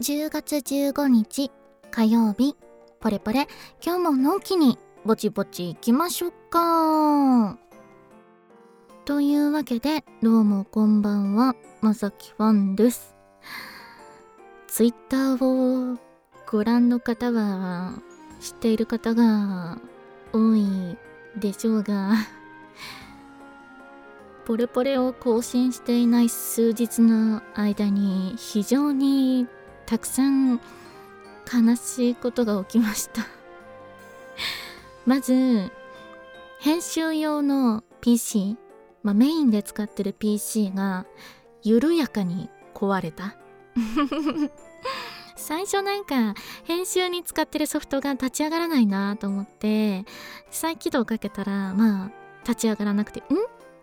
10月15日火曜日。ポレポレ。今日ものんきにぼちぼち行きましょうか。というわけでどうもこんばんは。まさきファンです。ツイッターをご覧の方は知っている方が多いでしょうがポレポレを更新していない数日の間に非常にたくさん悲しいことが起きました。まず編集用の PC、まあ、メインで使ってる PC が緩やかに壊れた。最初なんか編集に使ってるソフトが立ち上がらないなと思って再起動かけたらまあ立ち上がらなくてん？っ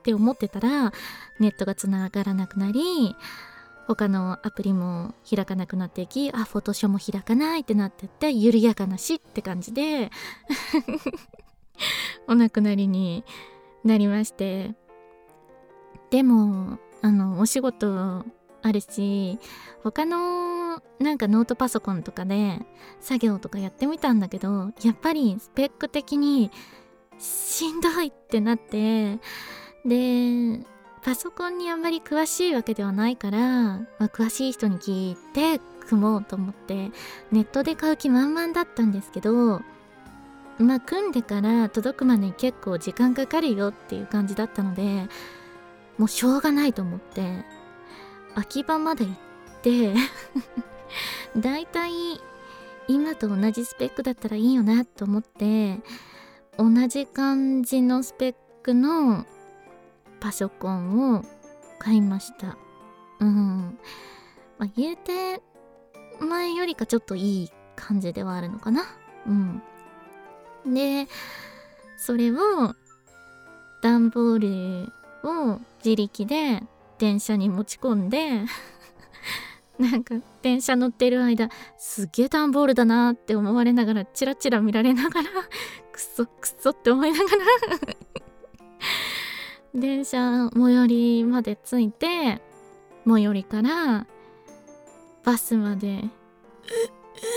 て思ってたらネットがつながらなくなり他のアプリも開かなくなっていきあフォトショーも開かないってなってって緩やかなしって感じで お亡くなりになりまして。でもあのお仕事あるし他のなんかノートパソコンとかで作業とかやってみたんだけどやっぱりスペック的にしんどいってなってでパソコンにあんまり詳しいわけではないから、まあ、詳しい人に聞いて組もうと思ってネットで買う気満々だったんですけどまあ組んでから届くまで結構時間かかるよっていう感じだったのでもうしょうがないと思って秋葉まで行ってだいたい今と同じスペックだったらいいよなと思って同じ感じのスペックのパソコンを買いました。うん。まあ言うて前よりかちょっといい感じではあるのかな。うん。でそれを段ボールを自力で電車に持ち込んで なんか電車乗ってる間すげえ段ボールだなって思われながらチラチラ見られながらクソクソって思いながら電車最寄りまで着いて最寄りからバスまで「うっうっ」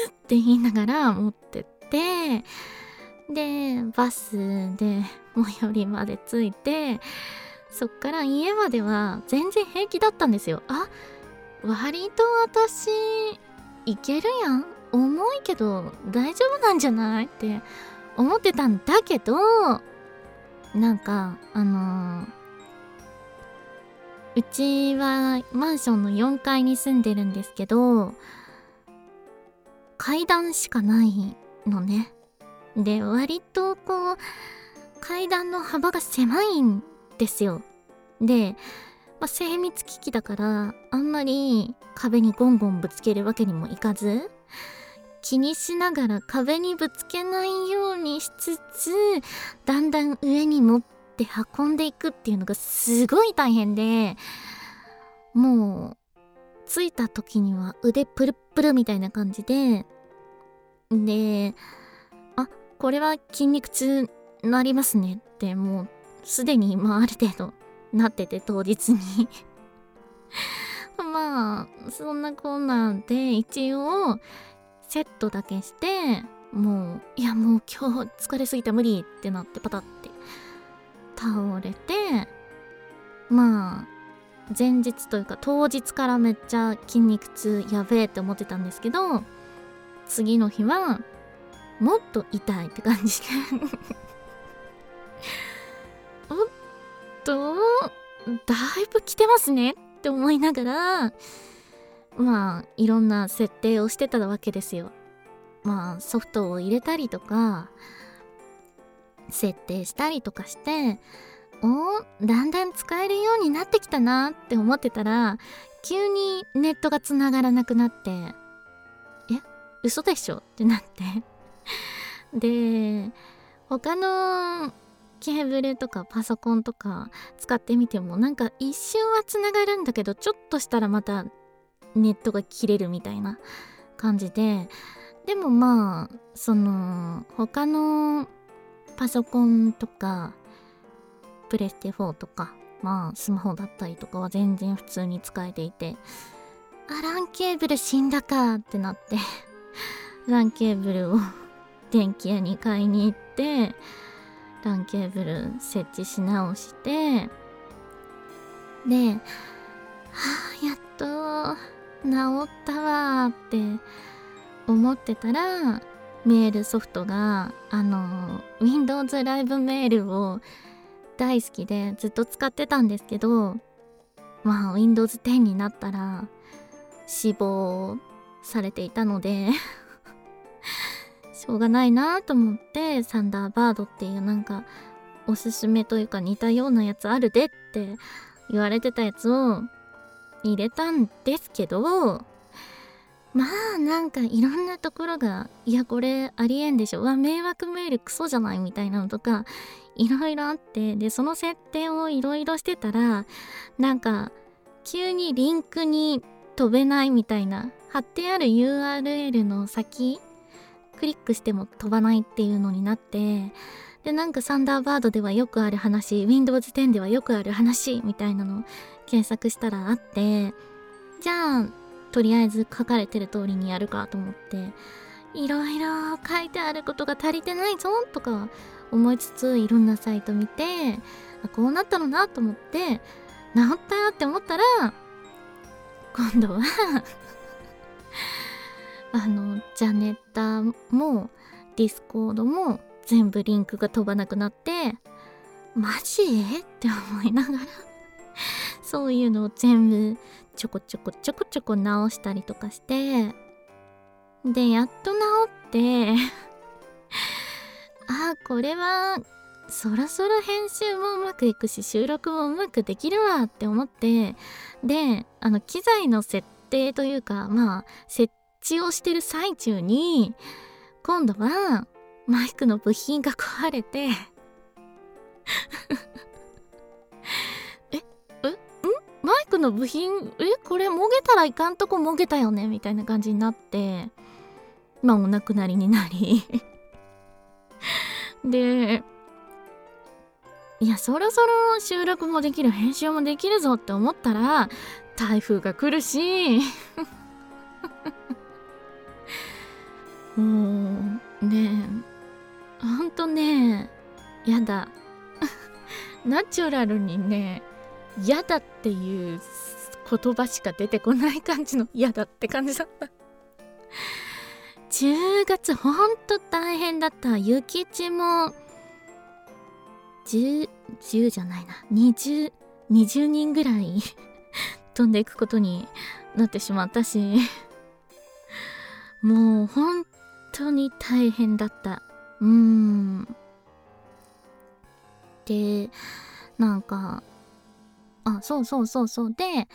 って言いながら持ってってでバスで最寄りまで着いてそっから家までは全然平気だったんですよ。あ割と私いけるやん。重いけど大丈夫なんじゃない？って思ってたんだけどなんかあのー、うちはマンションの4階に住んでるんですけど階段しかないのね。で割とこう階段の幅が狭いんですよ。で、まあ、精密機器だからあんまり壁にゴンゴンぶつけるわけにもいかず。気にしながら壁にぶつけないようにしつつだんだん上に持って運んでいくっていうのがすごい大変でもう着いた時には腕プルプルみたいな感じでであこれは筋肉痛なりますねってもうすでにまある程度なってて当日に。まあそんなこんなんで一応セットだけしてもういやもう今日疲れすぎた無理ってなってパタって倒れてまあ前日というか当日からめっちゃ筋肉痛やべえって思ってたんですけど次の日はもっと痛いって感じで。おっとだいぶ来てますねって思いながらまあいろんな設定をしてたわけですよ。まあソフトを入れたりとか設定したりとかしておだんだん使えるようになってきたなって思ってたら急にネットがつながらなくなってえ嘘でしょってなって。で他のケーブルとかパソコンとか使ってみてもなんか一瞬はつながるんだけどちょっとしたらまたネットが切れるみたいな感じででもまあその他のパソコンとかプレステ4とかまあスマホだったりとかは全然普通に使えていてあランケーブル死んだかってなって ランケーブルを電気屋に買いに行ってランケーブル設置し直してではあやっと治ったわって思ってたらメールソフトがあの Windows ライブメールを大好きでずっと使ってたんですけどまあ Windows 10になったら死亡されていたので しょうがないなと思ってサンダーバードっていうなんかおすすめというか似たようなやつあるでって言われてたやつを入れたんですけどまあなんかいろんなところがいやこれありえんでしょわ迷惑メールクソじゃないみたいなのとかいろいろあってでその設定をいろいろしてたらなんか急にリンクに飛べないみたいな貼ってある URL の先クリックしても飛ばないっていうのになってでなんかサンダーバードではよくある話 Windows 10ではよくある話みたいなの検索したらあってじゃあとりあえず書かれてる通りにやるかと思っていろいろ書いてあることが足りてないぞとか思いつついろんなサイト見てこうなったのなと思って治ったって思ったら今度は あのジャネッタもディスコードも全部リンクが飛ばなくなってマジ？って思いながらそういうのを全部ちょこちょこちょこちょこ直したりとかしてでやっと治って あこれはそろそろ編集もうまくいくし収録もうまくできるわって思ってであの機材の設定というかまあ設置をしてる最中に今度はマイクの部品が壊れて。え、え、ん？マイクの部品？えこれもげたらいかんとこもげたよね？みたいな感じになって。まあお亡くなりになり。でいやそろそろ収録もできる編集もできるぞって思ったら台風が来るし。もナチュラルにね嫌だっていう言葉しか出てこない感じの 嫌だって感じだった。10月ほんと大変だった。諭吉も10 10じゃないな。20 20人ぐらい 飛んでいくことになってしまったしもう本当に大変だった。うーん。でなんかあそうそうそうそう。で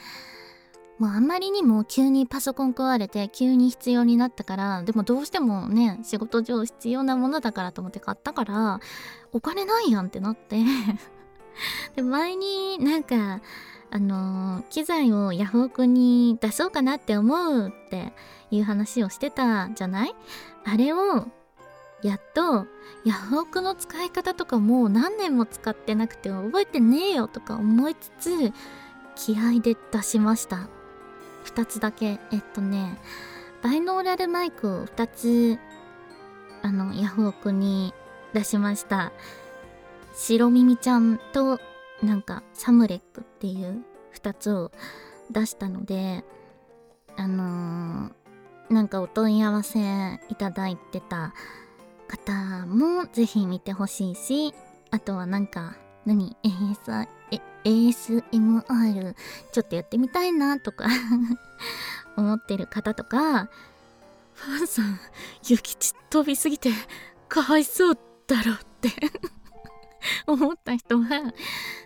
もうあんまりにも急にパソコン壊れて急に必要になったからでもどうしてもね仕事上必要なものだからと思って買ったからお金ないやんってなって。で前になんかあのー、機材をヤフオクに出そうかなって思うっていう話をしてたじゃない？あれをやっとヤフオクの使い方とかもう何年も使ってなくて覚えてねえよとか思いつつ気合で出しました。2つだけ。えっとねバイノーラルマイクを2つあのヤフオクに出しました。白耳ちゃんとなんかサムレックっていう2つを出したのであのー、なんかお問い合わせいただいてた方もぜひ見てほしいしあとはなんか何？AS ?ASMR ちょっとやってみたいなとか 思ってる方とかファンさんゆき飛びすぎてかわいそうだろって 思った人は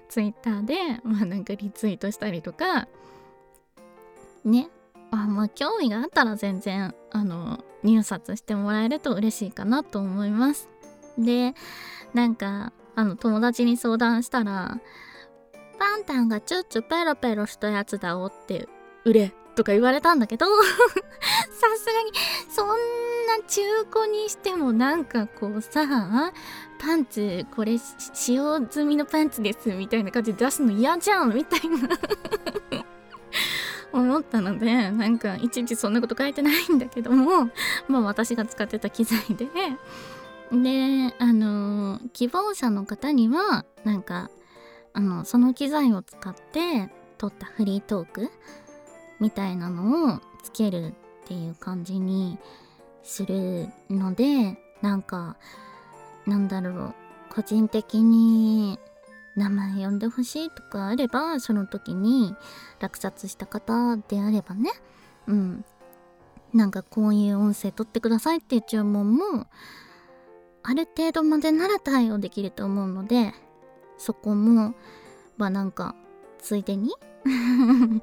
Twitter でまあなんかリツイートしたりとかねあまあ興味があったら全然あの入札してもらえると嬉しいかなと思います。でなんかあの友達に相談したらパンタンがチュッチュペロペロしたやつだおって売れとか言われたんだけど さすがにそんな中古にしてもなんかこうさパンツこれ使用済みのパンツですみたいな感じで出すの嫌じゃんみたいな。思ったのでなんかいちいちそんなこと書いてないんだけども まあ私が使ってた機材で。であの希望者の方にはなんかあのその機材を使って撮ったフリートークみたいなのをつけるっていう感じにするのでなんかなんだろう個人的に名前呼んでほしいとかあればその時に落札した方であればね。うん。なんかこういう音声取ってくださいっていう注文もある程度までなら対応できると思うのでそこもまあなんかついでに。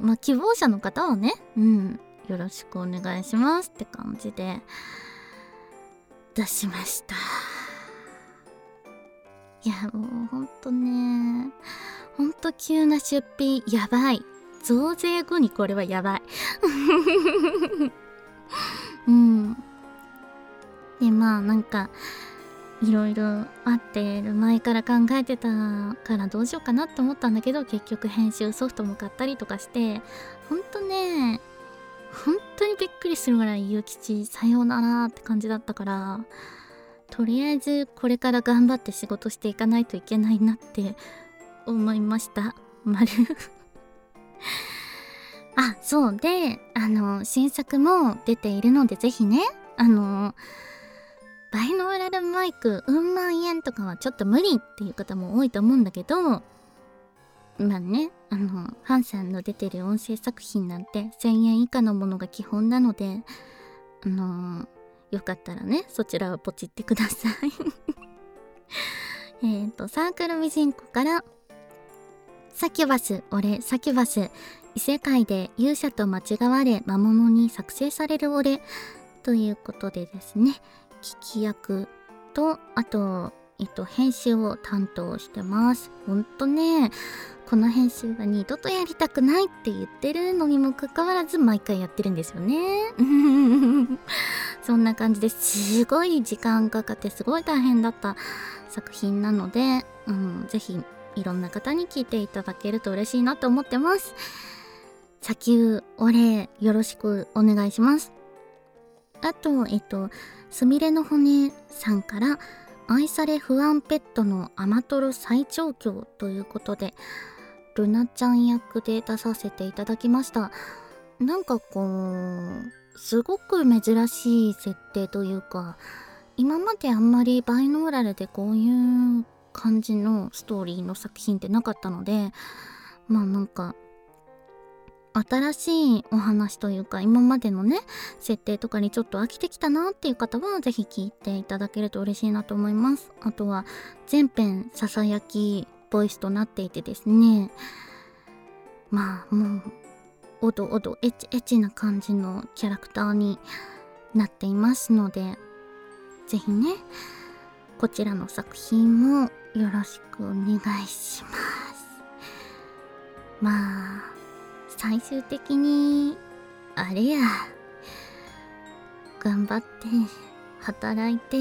まあ希望者の方はねうん。よろしくお願いしますって感じで出しました。いやもうほんとね。ほんと急な出費やばい。増税後にこれはやばい。うん。でまあなんかいろいろあってる前から考えてたからどうしようかなって思ったんだけど結局編集ソフトも買ったりとかしてほんとね本当にびっくりするぐらいゆうきちさようならって感じだったからとりあえずこれから頑張って仕事していかないといけないなって思いました。丸。あそう。であの新作も出ているのでぜひねあのバイノーラルマイクうん万円とかはちょっと無理っていう方も多いと思うんだけどまあねあのハンさんの出てる音声作品なんて1000円以下のものが基本なのであのよかったらねそちらをポチってください。えっとサークルミジンコからサキュバス俺サキュバス異世界で勇者と間違われ魔物に作成される俺ということでですね聞き役とあとえっと編集を担当してます。ほんとねこの編集は二度とやりたくないって言ってるのにもかかわらず毎回やってるんですよね。そんな感じです。ごい時間かかってすごい大変だった作品なので、うん、ぜひいろんな方に聞いていただけると嬉しいなと思ってます。砂丘お礼よろしくお願いします。あとえっとすみれの骨さんから愛され不安ペットのアマトロ最長教ということでルナちゃん役で出させていただきました。なんかこうすごく珍しい設定というか今まであんまりバイノーラルでこういう感じのストーリーの作品ってなかったのでまあなんか新しいお話というか今までのね設定とかにちょっと飽きてきたなっていう方は是非聞いていただけると嬉しいなと思います。あとは全編ささやきボイスとなっていてですね。まあもうおどおどエチエチな感じのキャラクターになっていますので是非ねこちらの作品もよろしくお願いします。まあ最終的にあれや頑張って働いて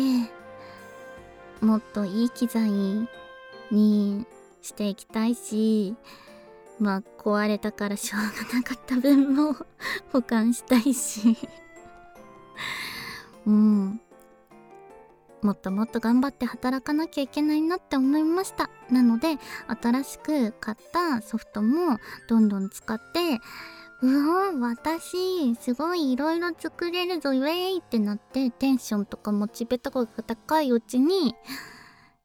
もっといい機材にしていきたいしまあ壊れたからしょうがなかった分も保管したいし。うん。もっともっと頑張って働かなきゃいけないなって思いました。なので新しく買ったソフトもどんどん使ってうわ私すごい色々作れるぞウェイってなってテンションとかモチベとかが高いうちに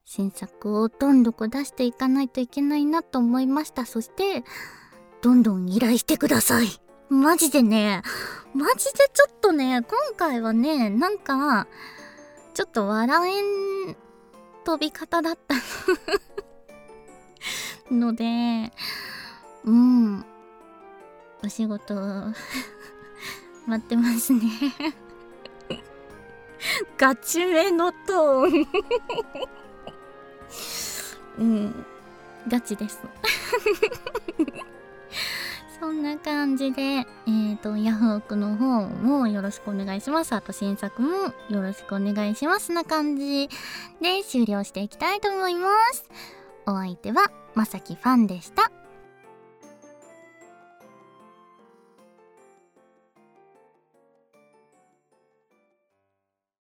新作をどんどん出していかないといけないなと思いました。そしてどんどん依頼してください。マジでねマジでちょっとね今回はねなんかちょっと笑えん飛び方だった。のでうん。お仕事 待ってますね。ガチめのトーン。うんガチです そんな感じで、えっ、ー、と、ヤフオクの方もよろしくお願いします。あと新作もよろしくお願いします。な感じで終了していきたいと思います。お相手は、まさきファンでした。